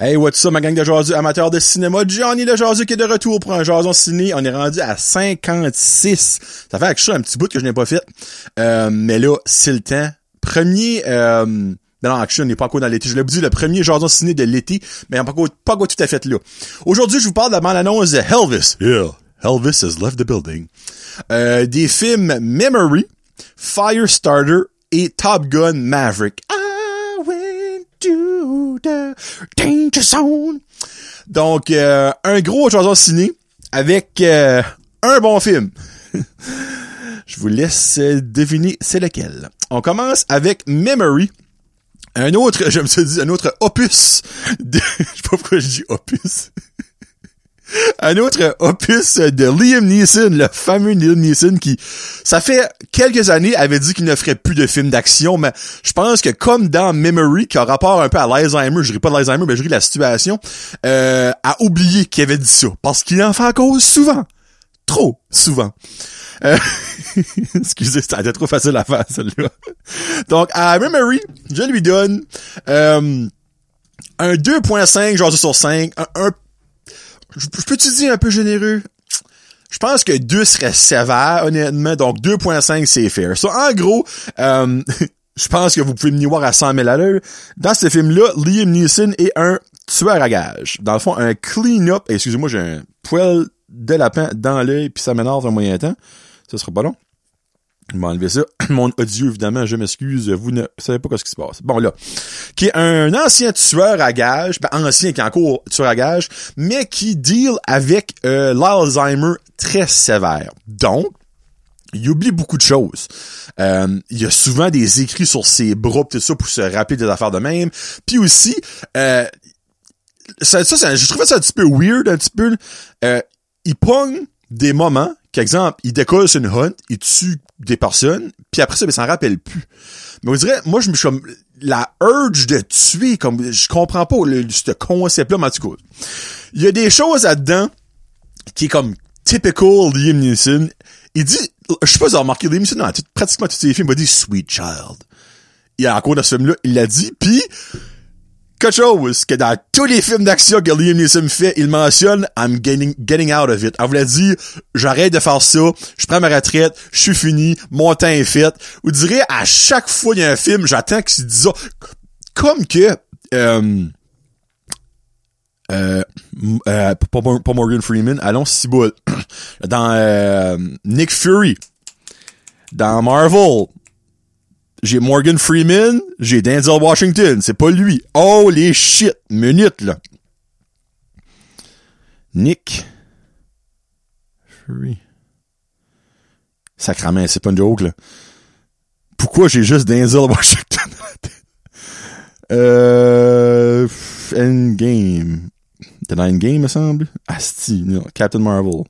Hey, what's up, ma gang de jasus amateurs de cinéma? Johnny le jasu qui est de retour pour un jason ciné. On est rendu à 56. Ça fait un petit bout que je n'ai pas fait. Euh, mais là, c'est le temps. Premier... Euh, non, action n'est pas encore dans l'été. Je l'ai dit, le premier jason ciné de l'été, mais pas encore, pas tout à fait là. Aujourd'hui, je vous parle de la de Elvis. Yeah, Elvis has left the building. Euh, des films Memory, Firestarter et Top Gun Maverick. To danger zone. Donc, euh, un gros chanson ciné avec euh, un bon film. Je vous laisse deviner c'est lequel. On commence avec Memory. Un autre, je me suis dit, un autre opus. De, je sais pas pourquoi je dis opus. un autre opus de Liam Neeson, le fameux Liam Neeson qui, ça fait quelques années, avait dit qu'il ne ferait plus de films d'action, mais je pense que comme dans Memory, qui a rapport un peu à l'Alzheimer, je dirais pas l'Alzheimer, mais je dirais la situation, euh, a oublié qu'il avait dit ça, parce qu'il en fait encore souvent. Trop souvent. Euh, excusez, c'était trop facile à faire, celle-là. Donc, à Memory, je lui donne euh, un 2.5 genre sur 5, un, un je, peux-tu dire un peu généreux? Je pense que 2 serait sévère, honnêtement. Donc, 2.5, c'est fair. So, en gros, euh, je pense que vous pouvez me voir à 100 000 à l'heure. Dans ce film-là, Liam Neeson est un tueur à gage. Dans le fond, un clean-up. Excusez-moi, j'ai un poil de lapin dans l'œil, puis ça m'énerve un moyen temps. Ça sera pas long. Vais enlever ça. Mon audio, évidemment, je m'excuse, vous ne savez pas ce qui se passe. Bon, là. Qui est un ancien tueur à gage, ben, ancien qui est encore tueur à gage, mais qui deal avec euh, l'Alzheimer très sévère. Donc, il oublie beaucoup de choses. Euh, il y a souvent des écrits sur ses bras tout ça pour se rappeler des affaires de même. Puis aussi, euh, ça, ça, je trouvais ça un petit peu weird, un petit peu. Euh, il pogne des moments exemple, il décolle sur une hunt, il tue des personnes, puis après ça, il s'en rappelle plus. Mais on dirait, moi, je me suis la urge de tuer, comme, je comprends pas le, ce concept-là, mais en Il y a des choses là-dedans qui est comme typical Liam Neeson. Il dit, je sais pas si vous avez remarqué, Liam Neeson, dans pratiquement tous ses films, il dit Sweet Child. Il y a encore dans ce film-là, il l'a dit, puis quelque chose que dans tous les films d'action que Liam Neeson fait, il mentionne I'm getting, getting out of it. On voulait dire j'arrête de faire ça, je prends ma retraite, je suis fini, mon temps est fait. Vous direz à chaque fois il y a un film, j'attends qu'il dise ça. Comme que euh, euh, euh, pas, Morgan Freeman, allons si Dans euh, Nick Fury, dans Marvel, j'ai Morgan Freeman, j'ai Denzel Washington, c'est pas lui. Oh les shit, minute là. Nick Fury. Sacrament, c'est pas une joke là. Pourquoi j'ai juste Denzel Washington? Euh Endgame. The Endgame, me semble? Asti, non. Captain Marvel.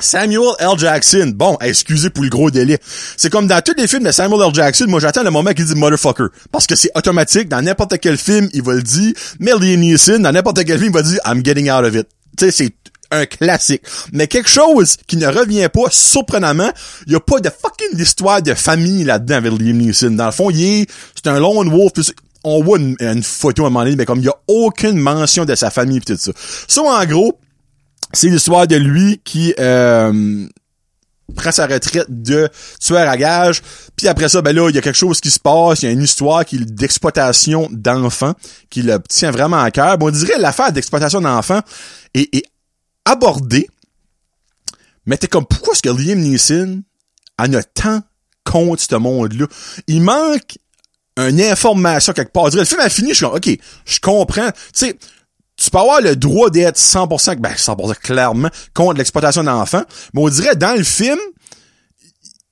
Samuel L. Jackson. Bon, excusez pour le gros délai. C'est comme dans tous les films de Samuel L. Jackson, moi j'attends le moment qu'il dit motherfucker. Parce que c'est automatique, dans n'importe quel film, il va le dire. Mais Liam Neeson, dans n'importe quel film, il va dire I'm getting out of it. Tu sais, c'est un classique. Mais quelque chose qui ne revient pas, surprenamment, il y a pas de fucking histoire de famille là-dedans avec Liam Neeson. Dans le fond, il est, c'est un lone wolf, on voit une, photo à un moment donné, mais comme il y a aucune mention de sa famille pis tout ça. Ça, en gros, c'est l'histoire de lui qui euh, prend sa retraite de tueur à gage. Puis après ça, ben là, il y a quelque chose qui se passe. Il y a une histoire qui d'exploitation d'enfants qui le tient vraiment à cœur. Bon, on dirait l'affaire d'exploitation d'enfants est, abordée. Mais t'es comme, pourquoi est-ce que Liam Neeson en a tant contre ce monde-là? Il manque une information quelque part. le film a fini, je suis comme, OK, je comprends. Tu sais, tu peux avoir le droit d'être 100%, ben 100% clairement, contre l'exploitation d'enfants, mais on dirait dans le film,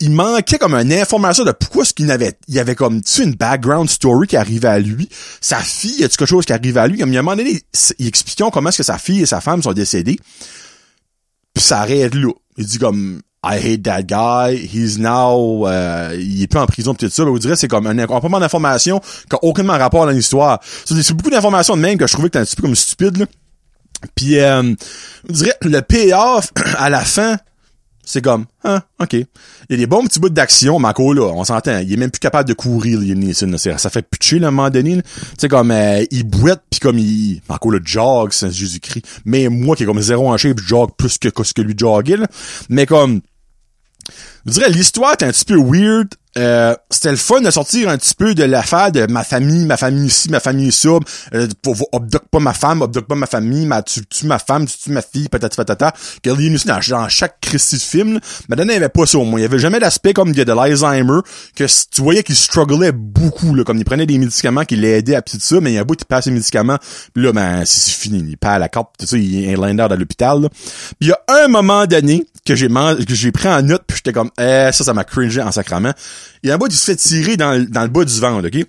il manquait comme une information de pourquoi ce qu'il n'avait, il y avait comme, tu sais, une background story qui arrivait à lui. Sa fille, a quelque chose qui arrivait à lui? Comme, il y a un moment donné, il expliquait comment est-ce que sa fille et sa femme sont décédées. Puis ça arrête là. Il dit comme, I hate that guy, he's now, euh, il est plus en prison pis tout ça, mais vous dirait c'est comme un complément d'information qui a aucunement rapport dans l'histoire. C'est beaucoup d'informations de même que je trouvais que t'es un petit peu comme stupide, là. Puis, euh, vous dirais, le payoff à la fin, c'est comme, hein, ok. Il y a des bons petits bouts d'action, mais encore là, on s'entend, il est même plus capable de courir, Liam Neeson, ça fait pitcher, là, un moment donné, tu sais, comme, euh, il boite, puis comme il, encore le jog, c'est Jésus-Christ. Mais moi, qui est comme zéro en shape, jog plus que ce que lui joguait, là. Mais comme, je dirais, l'histoire est un petit peu weird, euh, c'était le fun de sortir un petit peu de l'affaire de ma famille, ma famille ici, ma famille ça, euh, pour obduque pas ma femme, obduque pas ma famille, ma, tu tues ma femme, tu tues ma fille, patata patata. Que Liam dans, dans chaque Christy de film, n'y avait pas ça au moins. Il y avait jamais l'aspect comme il y a de l'Alzheimer, que tu voyais qu'il strugglait beaucoup, là, comme il prenait des médicaments qui l'aidaient à petit ça, mais il y a un bout qui passe ses médicaments, puis là, ben, c'est fini, il perd la carte, tout ça, il est lander dans l'hôpital, il y a un moment donné que j'ai que j'ai pris en note, puis j'étais comme, eh, ça, ça m'a cringé en sacrament il y a un bout, il se fait tirer dans, le bas du ventre, OK?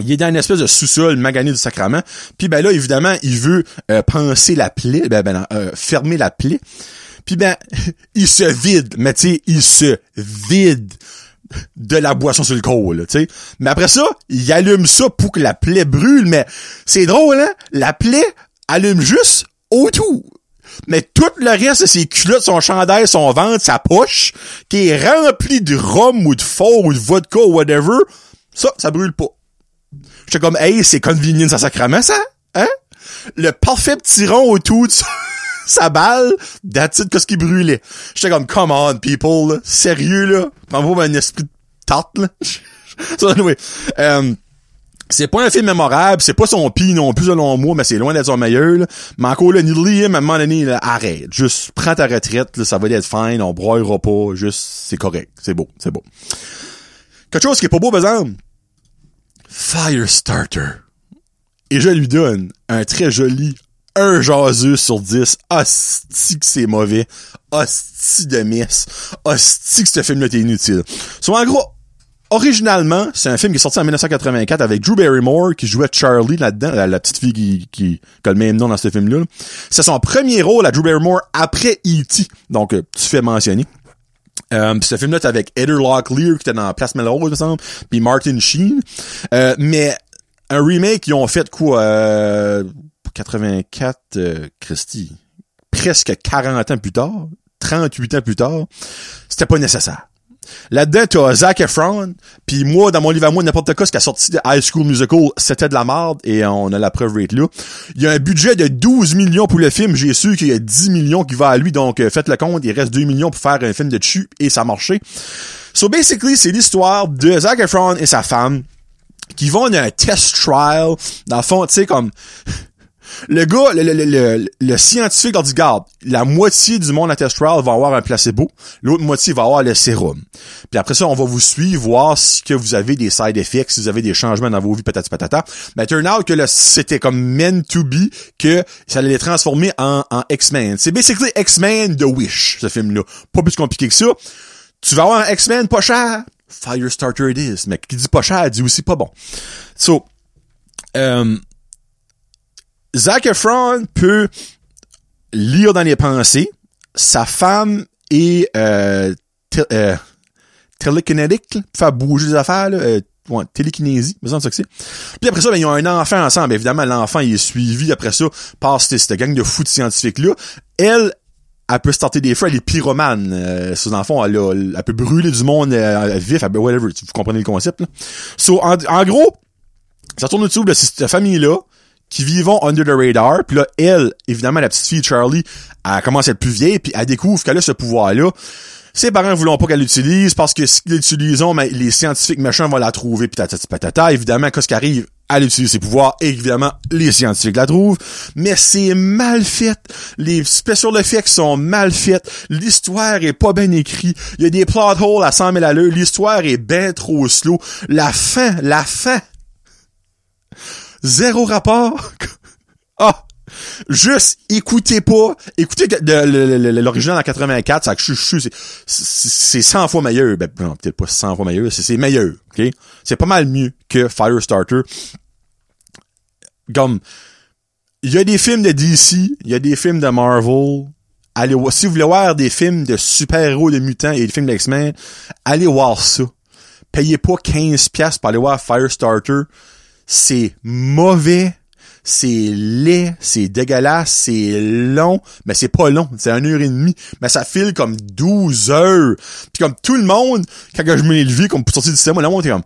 Il est dans une espèce de sous-sol magané du sacrement. Puis ben là, évidemment, il veut euh, la plaie, ben, ben euh, fermer la plaie. Puis ben, il se vide, mais tu sais, il se vide de la boisson sur le col, tu sais. Mais après ça, il allume ça pour que la plaie brûle, mais c'est drôle, hein? La plaie allume juste autour mais tout le reste de ses culottes, son chandail, son ventre, sa poche, qui est rempli de rhum ou de fort ou de vodka ou whatever, ça, ça brûle pas. J'étais comme, hey, c'est convenient ça sacrament, ça? Hein? Le parfait petit rond autour de sa balle, that's it, qu'est-ce qui brûlait? J'étais comme, come on, people, Sérieux, là? Prends-moi un esprit de tarte, là? so, anyway, um, c'est pas un film mémorable, c'est pas son pire non plus selon moi, mais c'est loin d'être son meilleur. Là. Mais encore là, Liam, à un moment donné, là, arrête. Juste prends ta retraite, là, ça va être fine, on broyera pas, juste c'est correct. C'est beau, c'est beau. Quelque chose qui est pas beau, par. Firestarter. Et je lui donne un très joli un jaseux sur 10. Hostie que c'est mauvais. Hostie de messe. Hostie que ce film-là était inutile. Soit en gros, originalement, c'est un film qui est sorti en 1984 avec Drew Barrymore qui jouait Charlie là-dedans, la, petite fille qui, qui, a le même nom dans ce film-là. C'est son premier rôle à Drew Barrymore après E.T. Donc, euh, tu fais mentionner. Euh, ce film-là, c'est avec Heather Locklear qui était dans Place Melrose, il me semble, puis Martin Sheen. Euh, mais un remake, ils ont fait quoi? Euh, 84, euh, Christy, presque 40 ans plus tard, 38 ans plus tard, c'était pas nécessaire. Là-dedans, t'as Zac Efron, puis moi, dans mon livre à moi, n'importe quoi, ce qui a sorti de High School Musical, c'était de la merde, et on a la preuve rate là. Il y a un budget de 12 millions pour le film, j'ai su qu'il y a 10 millions qui va à lui, donc euh, faites le compte, il reste 2 millions pour faire un film de et ça a marché. So basically, c'est l'histoire de Zac Efron et sa femme, qui vont à un test trial, dans le fond, tu sais, comme le gars, le, le, le, le scientifique leur dit, garde, la moitié du monde à test trial va avoir un placebo, l'autre moitié va avoir le sérum. Puis après ça, on va vous suivre, voir si que vous avez des side effects, si vous avez des changements dans vos vies, patati patata. Mais turn out que c'était comme meant to be, que ça allait les transformer en, en X-Men. C'est basically X-Men de Wish, ce film-là. Pas plus compliqué que ça. Tu vas avoir un X-Men pas cher, Firestarter it is. Mais qui dit pas cher, dit aussi pas bon. So, euh, Zac Efron peut lire dans les pensées. Sa femme est euh, euh télékinétique, faire bouger des affaires, là, euh, ouais, télékinésie, me semble que c'est. Puis après ça, ben, ils ont un enfant ensemble. Évidemment, l'enfant il est suivi après ça par cette, gang de fous de scientifiques-là. Elle, elle peut starter des feux, elle est pyromane. Euh, ses enfants, elle, elle, peut brûler du monde euh, vif, whatever. Vous comprenez le concept, là. So, en, en gros, ça tourne autour de cette famille-là qui vivent under the radar. Puis là, elle, évidemment, la petite fille Charlie, elle commence à être plus vieille, puis elle découvre qu'elle a ce pouvoir-là. Ses parents ne voulont pas qu'elle l'utilise parce que si l'utilisent, mais les scientifiques méchants vont la trouver, puis tatata patata. Évidemment, qu'est-ce qui arrive? Elle utilise ses pouvoirs, et évidemment, les scientifiques la trouvent. Mais c'est mal fait. Les special effects sont mal faits. L'histoire est pas bien écrite. Il y a des plot holes à 100 000 à l'heure. L'histoire est bien trop slow. La fin, la fin Zéro rapport. Ah! Juste, écoutez pas. Écoutez l'original en 84, ça, c'est 100 fois meilleur. Ben, peut-être pas 100 fois meilleur, c'est meilleur, ok? C'est pas mal mieux que Firestarter. Comme, il y a des films de DC, il y a des films de Marvel. Allez si vous voulez voir des films de super-héros, de mutants et des films d'X-Men, allez voir ça. Payez pas 15 pièces pour aller voir Firestarter c'est mauvais, c'est laid, c'est dégueulasse, c'est long, mais c'est pas long, c'est une heure et demie, mais ça file comme 12 heures. Puis comme tout le monde, quand je me levé comme pour sortir du cinéma, le monde était comme,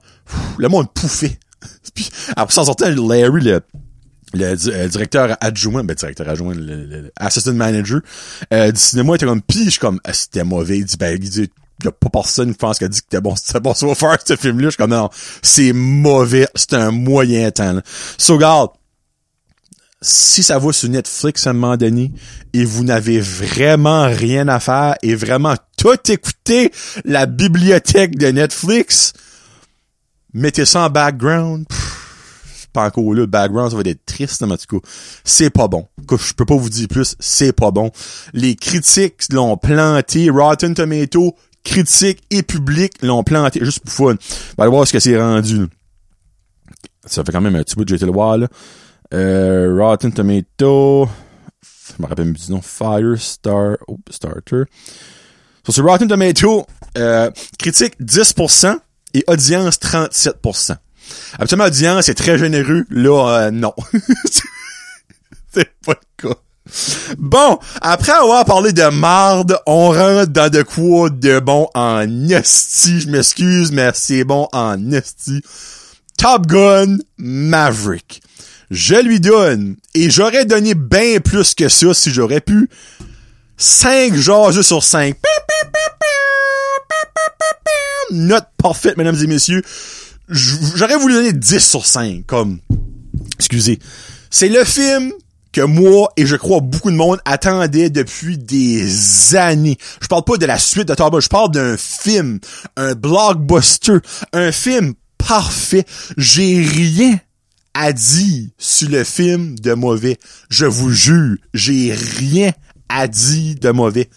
le monde pouffait. Puis après ça sortait Larry, le, le euh, directeur adjoint, ben directeur adjoint, le, assistant manager euh, du cinéma était comme pis je suis comme ah, c'était mauvais, il dit ben il dit y a pas personne qui pense qu'il a dit que c'était bon, c'était bon ça va faire ce film-là. Je suis comme non, c'est mauvais, c'est un moyen temps. Là. So regarde, si ça va sur Netflix à un moment donné et vous n'avez vraiment rien à faire et vraiment tout écouter la bibliothèque de Netflix, mettez ça en background. pas encore là, le background, ça va être triste, mais en tout cas, c'est pas bon. Je peux pas vous dire plus, c'est pas bon. Les critiques l'ont planté, Rotten Tomato, critiques et public l'ont planté, juste pour fun. Va voir ce que c'est rendu. Ça fait quand même un petit bout de été le voir, là. Euh, Rotten Tomato. Je me rappelle du nom. Firestar. Oh, Starter. So, sur Rotten Tomato, euh, critique 10% et audience 37%. Absolument, audience est très généreux. Là, euh, non. c'est pas le cas. Bon, après avoir parlé de marde, on rentre dans de quoi de bon en esti. Je m'excuse, mais c'est bon en esti. Top Gun Maverick je lui donne, et j'aurais donné bien plus que ça si j'aurais pu, 5 jaseux sur 5. Note parfaite, mesdames et messieurs. J'aurais voulu donner 10 sur 5, comme, excusez. C'est le film que moi et je crois beaucoup de monde attendait depuis des années. Je parle pas de la suite de je parle d'un film, un blockbuster, un film parfait. J'ai rien a dit sur le film de mauvais. Je vous jure, j'ai rien à dire de mauvais.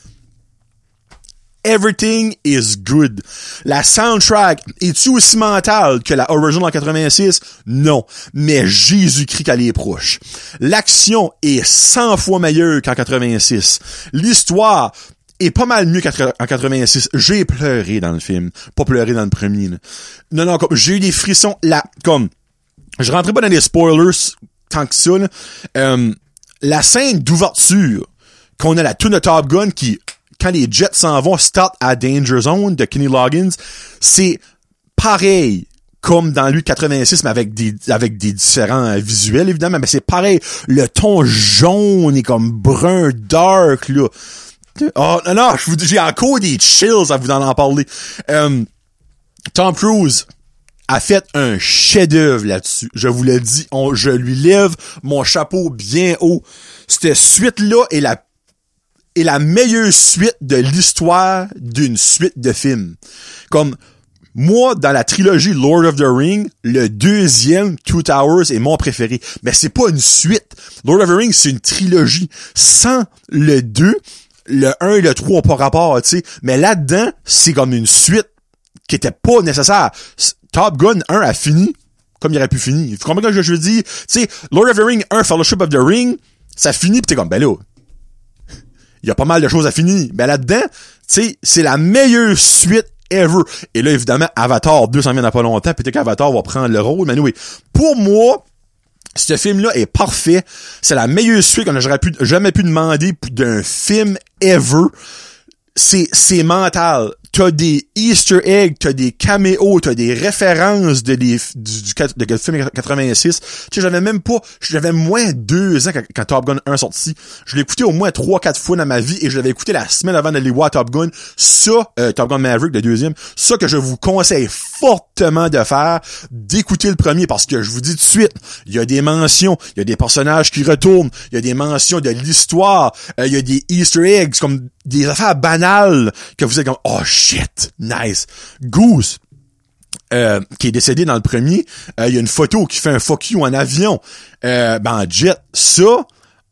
Everything is good. La soundtrack est-tu aussi mentale que la original en 86? Non. Mais Jésus-Christ qu'elle est proche. L'action est 100 fois meilleure qu'en 86. L'histoire est pas mal mieux qu'en 86. J'ai pleuré dans le film. Pas pleuré dans le premier. Non, non, comme, j'ai eu des frissons là, comme, je rentrais pas dans les spoilers tant que ça. Euh, la scène d'ouverture, qu'on a la tune de Top Gun qui, quand les jets s'en vont, start à Danger Zone de Kenny Loggins, c'est pareil comme dans lui 86 mais avec des avec des différents visuels évidemment mais c'est pareil le ton jaune est comme brun dark là oh non non j'ai encore des chills à vous en, parler euh, Tom Cruise a fait un chef-d'œuvre là-dessus. Je vous le dis, je lui lève mon chapeau bien haut. Cette suite-là est la est la meilleure suite de l'histoire d'une suite de films. Comme moi, dans la trilogie Lord of the Ring, le deuxième, Two Towers, est mon préféré. Mais c'est pas une suite. Lord of the Ring, c'est une trilogie. Sans le 2, le 1 et le 3 ont pas rapport, tu sais. Mais là-dedans, c'est comme une suite qui était pas nécessaire. Top Gun 1 a fini comme il aurait pu finir. Vous comprenez ce je veux dire? Tu sais, Lord of the Ring 1, Fellowship of the Ring, ça finit pis t'es comme, ben là, il y a pas mal de choses à finir. Ben là-dedans, tu sais, c'est la meilleure suite ever. Et là, évidemment, Avatar 2 s'en vient dans pas longtemps, peut-être qu'Avatar va prendre le rôle, mais oui. Pour moi, ce film-là est parfait. C'est la meilleure suite qu'on a pu, jamais pu demander d'un film ever. C'est, c'est mental t'as des Easter eggs, t'as des caméos, t'as des références de des, du, du, film 86. Tu sais, j'avais même pas, j'avais moins deux ans quand, Top Gun 1 sorti. Je l'ai écouté au moins trois, quatre fois dans ma vie et je l'avais écouté la semaine avant d'aller voir Top Gun. Ça, euh, Top Gun Maverick, le deuxième, ça que je vous conseille fortement de faire, d'écouter le premier parce que je vous dis tout de suite, il y a des mentions, il y a des personnages qui retournent, il y a des mentions de l'histoire, euh, il y a des Easter eggs comme des affaires banales que vous êtes comme, oh shit, nice. Goose, euh, qui est décédé dans le premier, euh, il y a une photo qui fait un fuck you en avion, euh, ben en jet. Ça,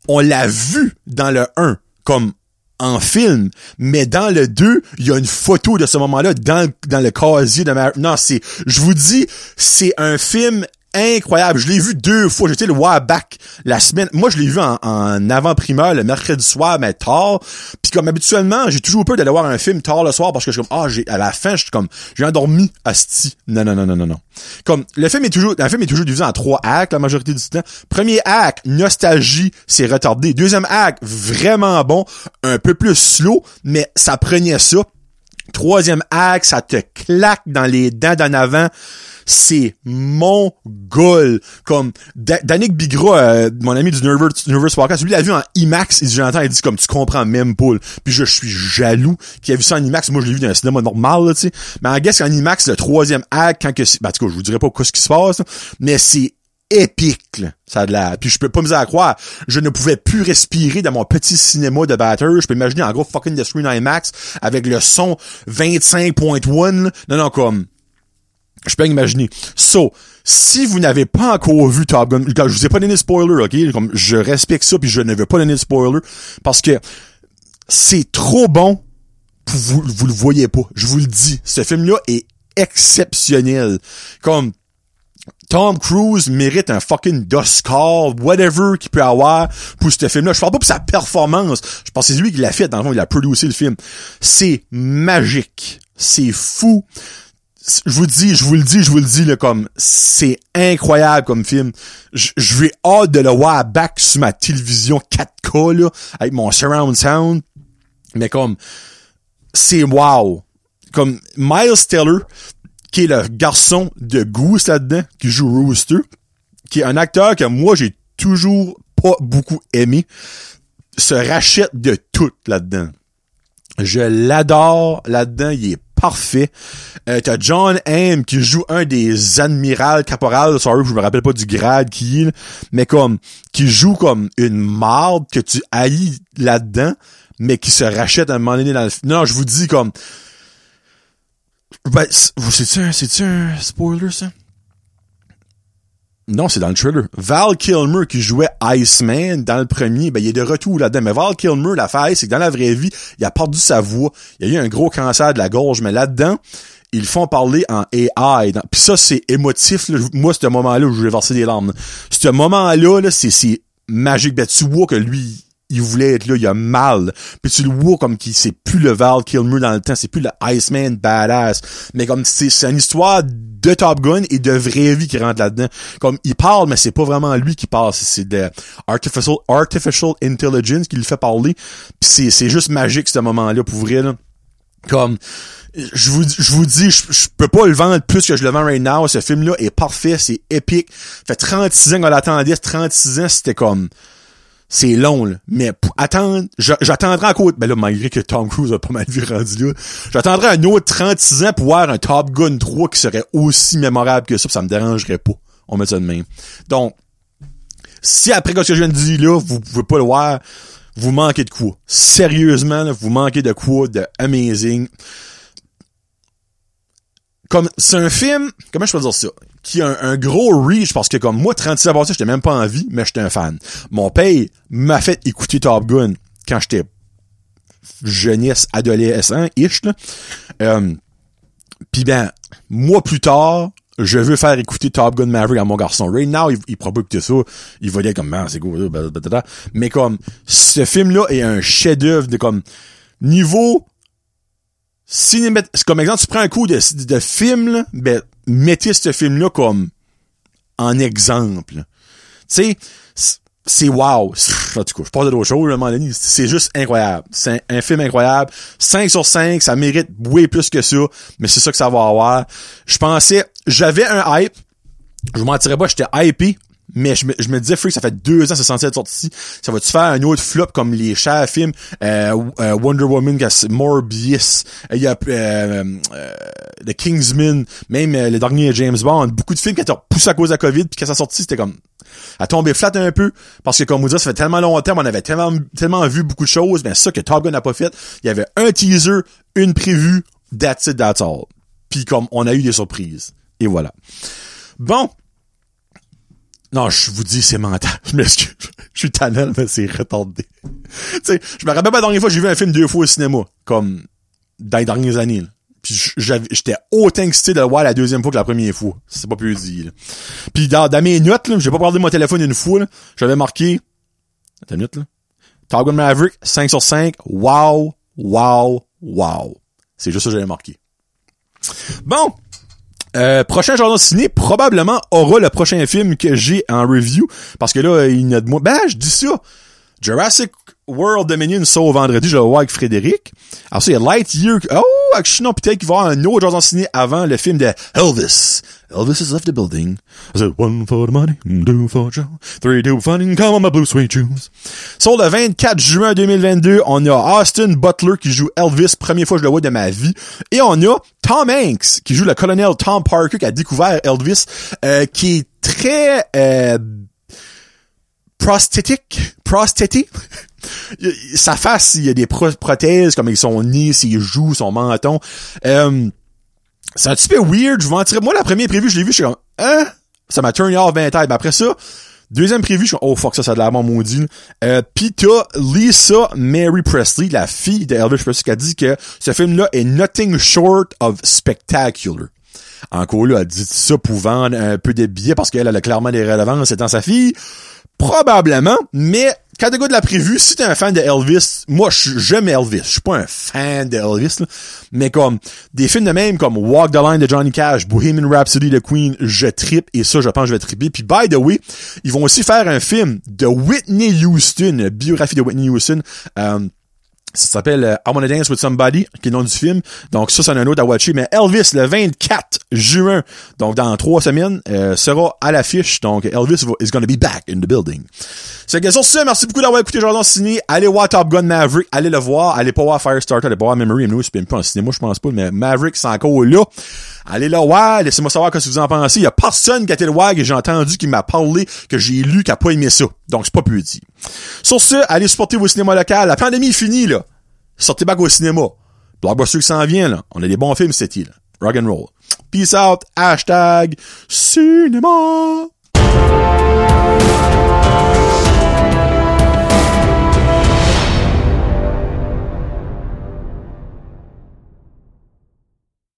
on l'a vu dans le 1, comme en film, mais dans le 2, il y a une photo de ce moment-là dans, dans le casier de ma... Non, c'est... Je vous dis, c'est un film incroyable. Je l'ai vu deux fois. J'étais le voir back la semaine. Moi, je l'ai vu en, avant-primeur le mercredi soir, mais tard. Puis comme habituellement, j'ai toujours peur d'aller voir un film tard le soir parce que je suis comme, ah, j'ai, à la fin, je suis comme, j'ai endormi asti. Non, non, non, non, non, non. Comme, le film est toujours, le film est toujours divisé en trois actes la majorité du temps. Premier acte, nostalgie, c'est retardé. Deuxième acte, vraiment bon, un peu plus slow, mais ça prenait ça. Troisième acte, ça te claque dans les dents d'en avant c'est mon goal. Comme Danick Bigra, euh, mon ami du Nervous, Nervous Podcast, lui l'a vu en IMAX, et j'entends, il dit comme tu comprends même pas. Puis je suis jaloux qu'il a vu ça en IMAX. Moi, je l'ai vu dans un cinéma normal, tu sais. Mais en guess qu'en IMAX, le troisième acte, quand que ben, en tout cas, je vous dirais pas quoi ce qui se passe, mais c'est épique, là. Ça a de la... Puis je peux pas me à croire. Je ne pouvais plus respirer dans mon petit cinéma de batteur. Je peux imaginer en gros fucking The Screen IMAX avec le son 25.1. Non, non, comme je peux imaginer. So, si vous n'avez pas encore vu Top Gun, je vous ai pas donné de spoiler, ok? Comme, je respecte ça puis je ne veux pas donner de spoiler parce que c'est trop bon vous, vous le voyez pas. Je vous le dis. Ce film-là est exceptionnel. Comme, Tom Cruise mérite un fucking Oscar, whatever qu'il peut avoir pour ce film-là. Je parle pas pour sa performance. Je pense que c'est lui qui l'a fait. Dans le fond, il a produit le film. C'est magique. C'est fou je vous dis, je vous le dis, je vous le dis, là, comme, c'est incroyable comme film. Je, vais hâte de le voir back sur ma télévision 4K, là, avec mon surround sound. Mais comme, c'est wow. Comme, Miles Teller, qui est le garçon de Goose là-dedans, qui joue Rooster, qui est un acteur que moi, j'ai toujours pas beaucoup aimé, se rachète de tout là-dedans. Je l'adore là-dedans, il est parfait. Euh, t'as John Hamm qui joue un des admirals caporal, sorry, je me rappelle pas du grade qui mais comme, qui joue comme une marde que tu haïs là-dedans, mais qui se rachète à un moment donné dans le Non, je vous dis comme, ben, c'est-tu un, c'est-tu un spoiler, ça? Non, c'est dans le trailer. Val Kilmer qui jouait Iceman dans le premier, ben il est de retour là-dedans. Mais Val Kilmer, la faille, c'est que dans la vraie vie, il a perdu sa voix. Il y a eu un gros cancer de la gorge, mais là-dedans, ils font parler en AI. Puis ça, c'est émotif. Moi, ce moment-là où je vais verser des larmes. Ce moment-là, -là, c'est magique. Ben, tu vois que lui, il voulait être là, il a mal. Puis tu le vois comme qu'il c'est plus le Val Kilmer dans le temps, c'est plus le Iceman badass. Mais comme c'est c'est une histoire de Top Gun et de vraie vie qui rentre là-dedans. Comme il parle, mais c'est pas vraiment lui qui parle, c'est de artificial intelligence qui le fait parler. Puis c'est c'est juste magique ce moment-là pour vrai là. Comme je vous, je vous dis, je, peux pas le vendre plus que je le vends right now. Ce film-là est parfait, c'est épique. fait 36 ans qu'on l'attendait. 36 ans, c'était comme c'est long, là. Mais attendre, j'attendrai encore, ben là, malgré que Tom Cruise a pas mal vu rendu là, j'attendrai un autre 36 ans pour voir un Top Gun 3 qui serait aussi mémorable que ça, pis ça me dérangerait pas. On met ça de même. Donc, si après ce que je viens de dire là, vous pouvez pas le voir, vous manquez de quoi? Sérieusement, vous manquez de quoi de amazing? Comme, c'est un film, comment je peux dire ça? Qui a un, gros reach parce que comme moi, 36 ans passé, j'étais même pas en vie, mais j'étais un fan. Mon père m'a fait écouter Top Gun quand j'étais jeunesse, adolescent, ish, là. Euh, Puis ben, moi plus tard, je veux faire écouter Top Gun Maverick à mon garçon. Right now, il, il pourra pas écouter ça. Il va dire comme, man, c'est cool, mais comme, ce film-là est un chef-d'œuvre de comme, niveau cinéma, comme exemple, tu prends un coup de, de film, là, ben, mettez ce film-là comme en exemple. Tu sais, c'est wow. En tout cas, je parle d'autre chose, à un moment donné. C'est juste incroyable. C'est un, film incroyable. 5 sur 5, ça mérite way plus que ça, mais c'est ça que ça va avoir. Je pensais, j'avais un hype. Je vous mentirais pas, j'étais hypé mais je me, je me disais, Freak, ça fait deux ans, c'est censé être sorti. Ça va-tu faire un autre flop comme les chers films euh, euh Wonder Woman, Morbius, il y a euh, euh, The Kingsman, même le dernier James Bond. Beaucoup de films qui ont poussé à cause de la COVID, puis quand ça sorti, c'était comme à tomber flat un peu, parce que comme vous dit, ça fait tellement longtemps, on avait tellement, tellement vu beaucoup de choses, mais ça que Top Gun n'a pas fait, il y avait un teaser, une prévue, that's it, that's all. Puis comme on a eu des surprises. Et voilà. Bon, non, je vous dis, c'est mental. Je m'excuse. Je suis tannant, mais c'est retardé. tu sais, je me rappelle pas la dernière fois, j'ai vu un film deux fois au cinéma. Comme, dans les dernières années, Puis j'avais- j'étais autant excité de le voir la deuxième fois que la première fois. C'est pas plus dit. Là. Puis dans, dans mes notes, là, j'ai pas regardé mon téléphone une fois, là, j'avais marqué. Attends une minute, là. Top Maverick, 5 sur 5. Wow, wow, wow. C'est juste ça que j'avais marqué. Bon. Euh, prochain journal ciné probablement aura le prochain film que j'ai en review parce que là il y a de moi ben je dis ça. Jurassic World Dominion sort vendredi je vais voir avec Frédéric. Alors ça il y a Lightyear oh non peut-être qu'il va y un autre journal ciné avant le film de Elvis. Elvis has left the building. I said one for the money two for Joe three to fun come on my blue suede shoes. Sur le 24 juin 2022 on a Austin Butler qui joue Elvis première fois que je le vois de ma vie. Et on a Tom Hanks qui joue le colonel Tom Parker qui a découvert Elvis euh, qui est très euh, prosthétique prosthétique sa face il y a des pro- prothèses comme son nez ses joues son menton euh, c'est un petit peu weird, je vous mentirais. Moi, la première prévue, je l'ai vu, je suis comme, hein? Ça m'a turn off ben tête. Ben après ça, deuxième prévue, je suis comme, oh fuck, ça, ça a de l'air mon maudit. Euh, pis t'as Lisa Mary Presley, la fille d'Elvis Presley, qui a dit que ce film-là est nothing short of spectacular. Encore là, elle dit ça pour vendre un peu de billets parce qu'elle elle a clairement des relevances étant sa fille. Probablement, mais quand de la prévue, si t'es un fan de Elvis, moi j'aime Elvis, je suis pas un fan de Elvis, là, mais comme des films de même comme Walk the Line de Johnny Cash, Bohemian Rhapsody de Queen, je trippe et ça je pense que je vais tripper. Puis by the way, ils vont aussi faire un film de Whitney Houston, biographie de Whitney Houston. Euh, ça s'appelle euh, I Wanna Dance With Somebody, qui est le nom du film. Donc ça, c'est un autre à watcher. Mais Elvis, le 24 juin, donc dans trois semaines, euh, sera à l'affiche. Donc Elvis is gonna be back in the building. C'est que sur ce, merci beaucoup d'avoir écouté Jordan Ciné. Allez voir Top Gun Maverick, allez le voir. Allez pas voir Firestarter, allez pas voir Memory. Nous, c'est pas en cinéma, je pense pas, mais Maverick, c'est encore là. Allez le voir, laissez-moi savoir ce que vous en pensez. Il y a personne qui a été le voir et j'ai entendu qui m'a parlé, que j'ai lu, qui a pas aimé ça. Donc c'est pas plus dit. Sur ce, allez supporter vos cinémas locaux. La pandémie est finie, là. Sortez back au cinéma. Blockbuster qui s'en vient, là. On a des bons films, cet là. Rock and roll. Peace out. Hashtag cinéma.